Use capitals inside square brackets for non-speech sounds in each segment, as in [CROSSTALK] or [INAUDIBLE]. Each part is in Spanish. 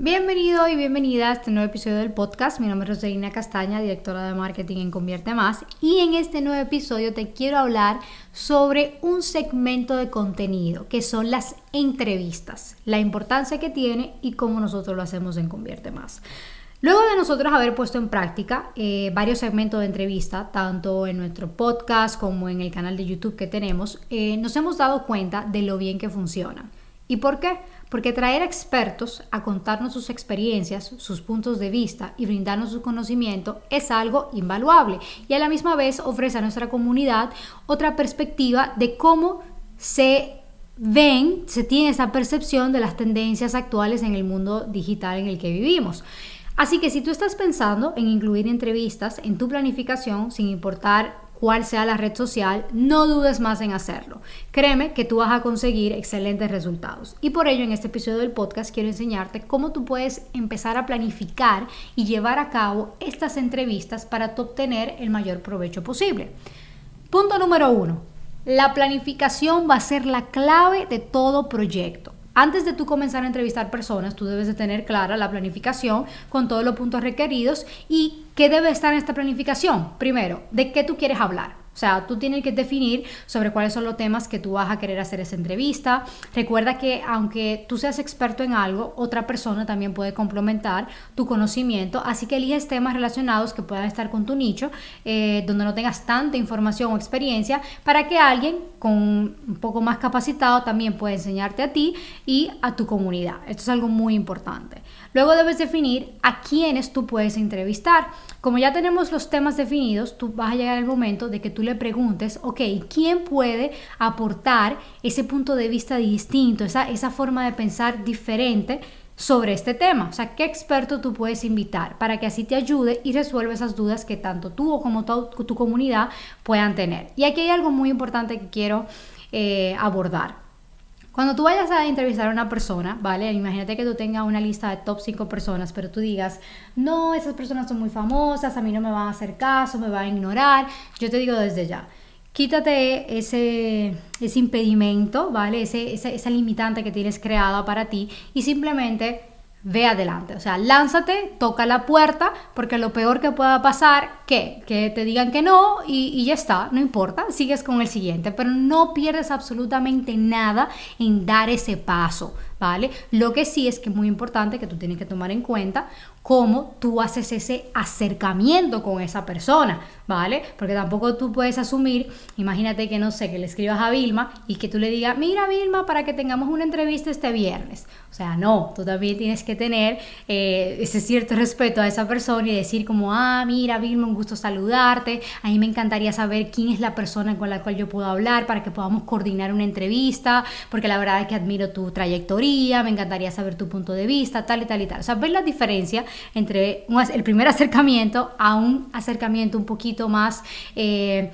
Bienvenido y bienvenida a este nuevo episodio del podcast. Mi nombre es Rosalina Castaña, directora de marketing en Convierte Más. Y en este nuevo episodio te quiero hablar sobre un segmento de contenido que son las entrevistas, la importancia que tiene y cómo nosotros lo hacemos en Convierte Más. Luego de nosotros haber puesto en práctica eh, varios segmentos de entrevista, tanto en nuestro podcast como en el canal de YouTube que tenemos, eh, nos hemos dado cuenta de lo bien que funciona. ¿Y por qué? Porque traer expertos a contarnos sus experiencias, sus puntos de vista y brindarnos su conocimiento es algo invaluable y a la misma vez ofrece a nuestra comunidad otra perspectiva de cómo se ven, se tiene esa percepción de las tendencias actuales en el mundo digital en el que vivimos. Así que si tú estás pensando en incluir entrevistas en tu planificación, sin importar cuál sea la red social, no dudes más en hacerlo. Créeme que tú vas a conseguir excelentes resultados. Y por ello en este episodio del podcast quiero enseñarte cómo tú puedes empezar a planificar y llevar a cabo estas entrevistas para obtener el mayor provecho posible. Punto número uno. La planificación va a ser la clave de todo proyecto. Antes de tú comenzar a entrevistar personas, tú debes de tener clara la planificación con todos los puntos requeridos y qué debe estar en esta planificación. Primero, de qué tú quieres hablar. O sea, tú tienes que definir sobre cuáles son los temas que tú vas a querer hacer esa entrevista. Recuerda que aunque tú seas experto en algo, otra persona también puede complementar tu conocimiento. Así que eliges temas relacionados que puedan estar con tu nicho, eh, donde no tengas tanta información o experiencia, para que alguien con un poco más capacitado también pueda enseñarte a ti y a tu comunidad. Esto es algo muy importante. Luego debes definir a quiénes tú puedes entrevistar. Como ya tenemos los temas definidos, tú vas a llegar al momento de que tú le preguntes, ok, ¿quién puede aportar ese punto de vista distinto, esa, esa forma de pensar diferente? sobre este tema. O sea, ¿qué experto tú puedes invitar para que así te ayude y resuelva esas dudas que tanto tú o como tu, tu comunidad puedan tener? Y aquí hay algo muy importante que quiero eh, abordar. Cuando tú vayas a entrevistar a una persona, ¿vale? Imagínate que tú tengas una lista de top 5 personas, pero tú digas, no, esas personas son muy famosas, a mí no me van a hacer caso, me van a ignorar. Yo te digo desde ya, quítate ese, ese impedimento, ¿vale? Ese, esa, esa limitante que tienes creada para ti y simplemente ve adelante. O sea, lánzate, toca la puerta, porque lo peor que pueda pasar, ¿qué? Que te digan que no y, y, ya está, no importa, sigues con el siguiente, pero no pierdes absolutamente nada en dar ese paso, ¿vale? Lo que sí es que es muy importante que tú tienes que tomar en cuenta cómo tú haces ese acercamiento con esa persona, ¿vale? Porque tampoco tú puedes asumir, imagínate que no sé, que le escribas a Vilma y que tú le digas, mira Vilma, para que tengamos una entrevista este viernes. O sea, no, tú también tienes que tener eh, ese cierto respeto a esa persona y decir como, ah, mira Vilma, un gusto saludarte, a mí me encantaría saber quién es la persona con la cual yo puedo hablar para que podamos coordinar una entrevista, porque la verdad es que admiro tu trayectoria, me encantaría saber tu punto de vista, tal y tal y tal. O sea, ver la diferencia entre el primer acercamiento a un acercamiento un poquito más eh,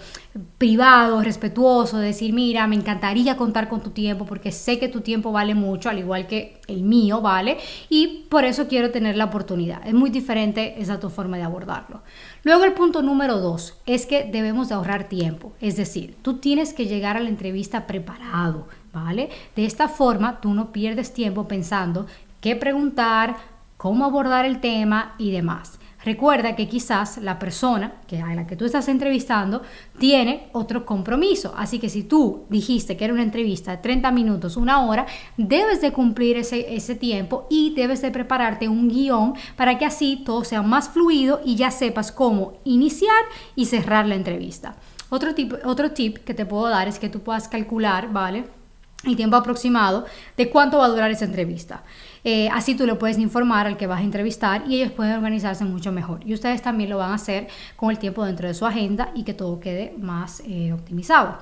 privado, respetuoso, decir, mira, me encantaría contar con tu tiempo porque sé que tu tiempo vale mucho, al igual que el mío vale, y por eso quiero tener la oportunidad. Es muy diferente esa tu forma de abordarlo. Luego el punto número dos es que debemos de ahorrar tiempo, es decir, tú tienes que llegar a la entrevista preparado, ¿vale? De esta forma tú no pierdes tiempo pensando qué preguntar, cómo abordar el tema y demás. Recuerda que quizás la persona que a la que tú estás entrevistando tiene otro compromiso. Así que si tú dijiste que era una entrevista de 30 minutos, una hora, debes de cumplir ese, ese tiempo y debes de prepararte un guion para que así todo sea más fluido y ya sepas cómo iniciar y cerrar la entrevista. Otro tip, otro tip que te puedo dar es que tú puedas calcular, ¿vale? El tiempo aproximado de cuánto va a durar esa entrevista. Eh, así tú le puedes informar al que vas a entrevistar y ellos pueden organizarse mucho mejor. Y ustedes también lo van a hacer con el tiempo dentro de su agenda y que todo quede más eh, optimizado.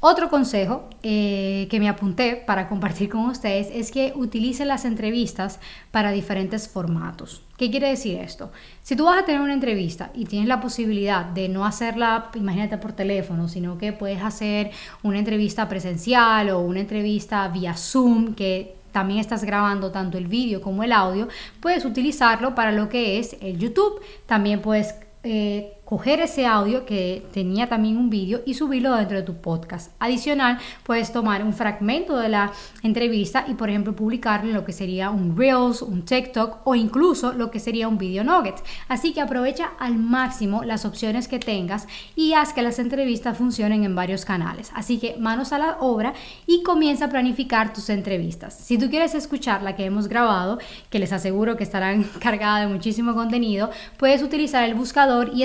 Otro consejo eh, que me apunté para compartir con ustedes es que utilicen las entrevistas para diferentes formatos. ¿Qué quiere decir esto? Si tú vas a tener una entrevista y tienes la posibilidad de no hacerla, imagínate por teléfono, sino que puedes hacer una entrevista presencial o una entrevista vía Zoom que también estás grabando tanto el vídeo como el audio, puedes utilizarlo para lo que es el YouTube. También puedes eh, coger ese audio que tenía también un vídeo y subirlo dentro de tu podcast. Adicional, puedes tomar un fragmento de la entrevista y, por ejemplo, publicarlo en lo que sería un Reels, un TikTok o incluso lo que sería un video nugget. Así que aprovecha al máximo las opciones que tengas y haz que las entrevistas funcionen en varios canales. Así que manos a la obra y comienza a planificar tus entrevistas. Si tú quieres escuchar la que hemos grabado, que les aseguro que estarán [LAUGHS] cargada de muchísimo contenido, puedes utilizar el buscador y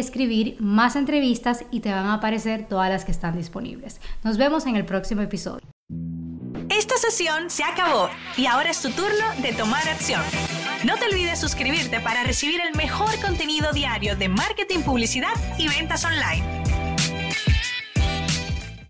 más entrevistas y te van a aparecer todas las que están disponibles. Nos vemos en el próximo episodio. Esta sesión se acabó y ahora es tu turno de tomar acción. No te olvides suscribirte para recibir el mejor contenido diario de marketing, publicidad y ventas online.